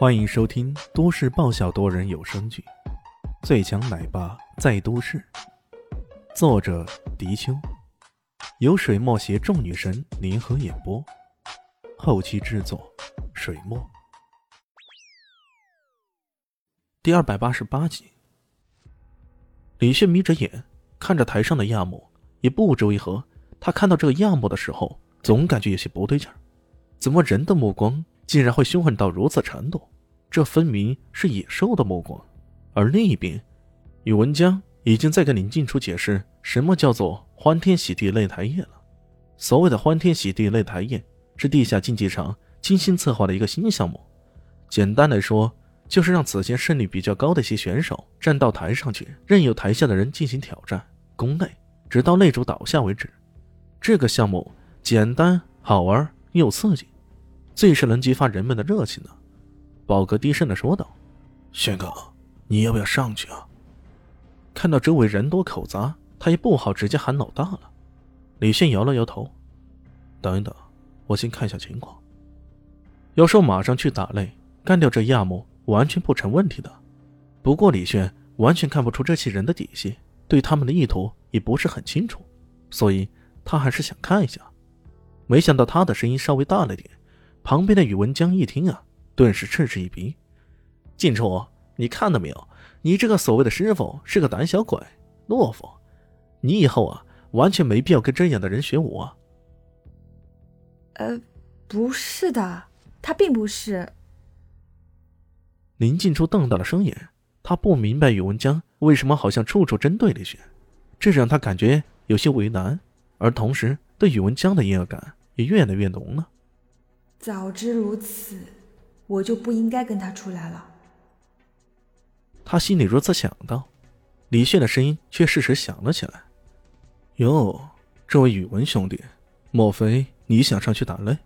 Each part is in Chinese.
欢迎收听都市爆笑多人有声剧《最强奶爸在都市》，作者：迪秋，由水墨携众女神联合演播，后期制作：水墨。第二百八十八集，李炫眯着眼看着台上的亚木，也不知为何，他看到这个亚木的时候，总感觉有些不对劲儿。怎么人的目光？竟然会凶狠到如此程度，这分明是野兽的目光。而另一边，宇文江已经在跟林静初解释什么叫做欢天喜地擂台宴了。所谓的欢天喜地擂台宴，是地下竞技场精心策划的一个新项目。简单来说，就是让此前胜率比较高的一些选手站到台上去，任由台下的人进行挑战攻擂，直到擂主倒下为止。这个项目简单好玩又刺激。最是能激发人们的热情的，宝哥低声的说道：“轩哥，你要不要上去啊？”看到周围人多口杂，他也不好直接喊老大了。李炫摇了摇头：“等一等，我先看一下情况。要说马上去打擂，干掉这亚木，完全不成问题的。不过李炫完全看不出这些人的底细，对他们的意图也不是很清楚，所以他还是想看一下。没想到他的声音稍微大了点。旁边的宇文江一听啊，顿时嗤之以鼻：“静初，你看到没有？你这个所谓的师傅是个胆小鬼、懦夫，你以后啊，完全没必要跟这样的人学武啊。”“呃，不是的，他并不是。”林静初瞪大了双眼，他不明白宇文江为什么好像处处针对李轩，这让他感觉有些为难，而同时对宇文江的厌恶感也越来越浓了。早知如此，我就不应该跟他出来了。他心里如此想到，李炫的声音却适时响了起来：“哟，这位宇文兄弟，莫非你想上去打擂？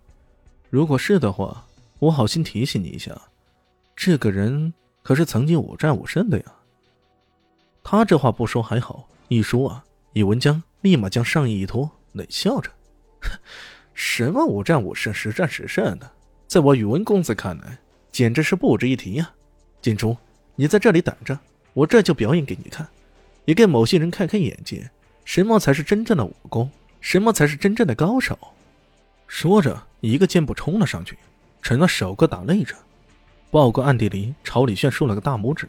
如果是的话，我好心提醒你一下，这个人可是曾经五战五胜的呀。”他这话不说还好，一说啊，宇文江立马将上衣一脱，冷笑着：“ 什么五战五胜、十战十胜的，在我宇文公子看来，简直是不值一提呀！锦竹，你在这里等着，我这就表演给你看，也给某些人开开眼界，什么才是真正的武功，什么才是真正的高手。说着，一个箭步冲了上去，成了首个打擂者。报告暗地里朝李炫竖了个大拇指，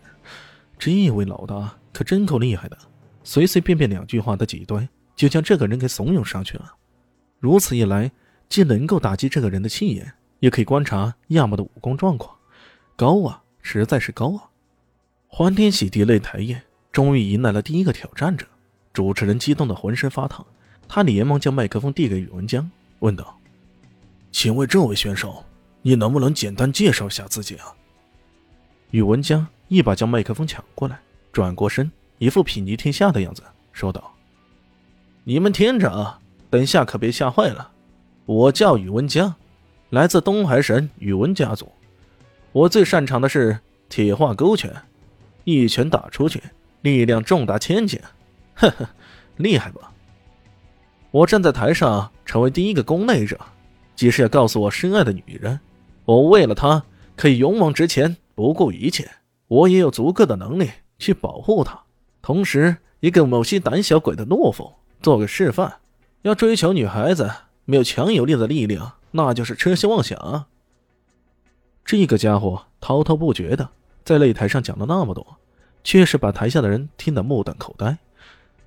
这位老大可真够厉害的，随随便便两句话的挤兑，就将这个人给怂恿上去了。如此一来，既能够打击这个人的气焰，也可以观察亚木的武功状况。高啊，实在是高啊！欢天喜地擂台宴终于迎来了第一个挑战者，主持人激动的浑身发烫，他连忙将麦克风递给宇文江，问道：“请问这位选手，你能不能简单介绍一下自己啊？”宇文江一把将麦克风抢过来，转过身，一副睥睨天下的样子，说道：“你们听着啊！”等下可别吓坏了，我叫宇文江，来自东海神宇文家族。我最擅长的是铁化勾拳，一拳打出去，力量重达千斤，呵呵，厉害吧？我站在台上成为第一个攻擂者，即是要告诉我深爱的女人，我为了她可以勇往直前，不顾一切。我也有足够的能力去保护她，同时也给某些胆小鬼的懦夫做个示范。要追求女孩子，没有强有力的力量，那就是痴心妄想。这个家伙滔滔不绝的在擂台上讲了那么多，确实把台下的人听得目瞪口呆。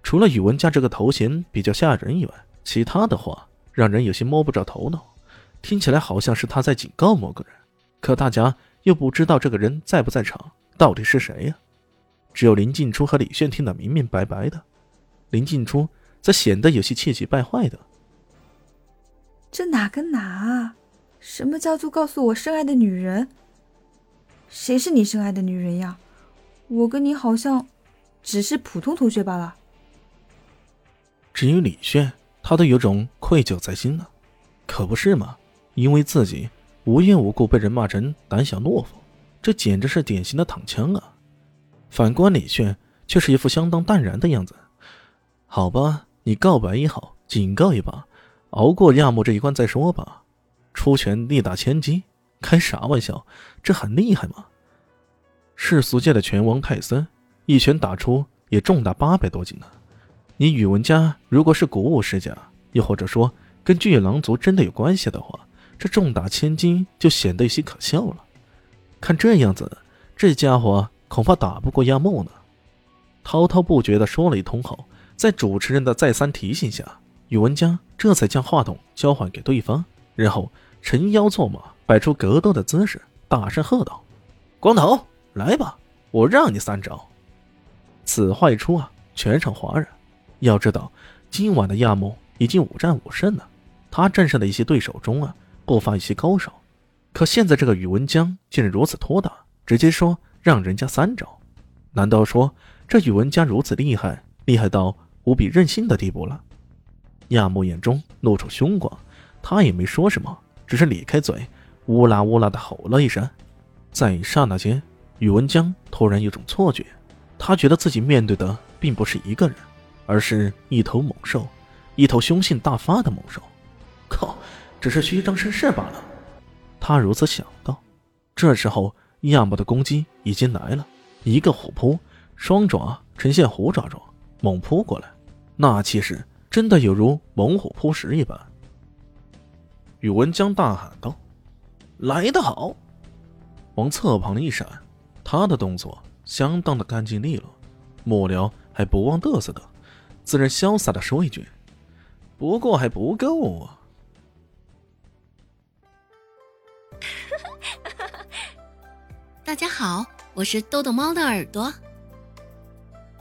除了宇文家这个头衔比较吓人以外，其他的话让人有些摸不着头脑，听起来好像是他在警告某个人，可大家又不知道这个人在不在场，到底是谁呀？只有林静初和李炫听得明明白白的。林静初。则显得有些气急败坏的。这哪跟哪啊？什么叫做告诉我深爱的女人？谁是你深爱的女人呀？我跟你好像只是普通同学罢了。至于李炫，他都有种愧疚在心呢。可不是吗？因为自己无缘无故被人骂成胆小懦夫，这简直是典型的躺枪啊！反观李炫，却是一副相当淡然的样子。好吧。你告白也好，警告也罢，熬过亚木这一关再说吧。出拳力大千斤，开啥玩笑？这很厉害吗？世俗界的拳王泰森，一拳打出也重达八百多斤呢。你宇文家如果是古武世家，又或者说跟巨狼族真的有关系的话，这重达千斤就显得有些可笑了。看这样子，这家伙恐怕打不过亚木呢。滔滔不绝地说了一通后，在主持人的再三提醒下，宇文家这才将话筒交还给对方，然后沉腰坐马，摆出格斗的姿势，大声喝道：“光头，来吧，我让你三招！”此话一出啊，全场哗然。要知道，今晚的亚木已经五战五胜了，他战胜的一些对手中啊，不乏一些高手。可现在这个宇文江竟然如此拖沓，直接说让人家三招，难道说这宇文江如此厉害，厉害到无比任性的地步了？亚木眼中露出凶光，他也没说什么，只是咧开嘴，乌拉乌拉的吼了一声。在刹那间，宇文江突然有种错觉，他觉得自己面对的并不是一个人。而是一头猛兽，一头凶性大发的猛兽。靠，只是虚张声势罢了。他如此想到。这时候，亚木的攻击已经来了，一个虎扑，双爪呈现虎爪状，猛扑过来，那气势真的有如猛虎扑食一般。宇文江大喊道：“来得好！”往侧旁一闪，他的动作相当的干净利落，末了还不忘嘚瑟的。自然潇洒的说一句：“不过还不够啊！” 大家好，我是豆豆猫的耳朵。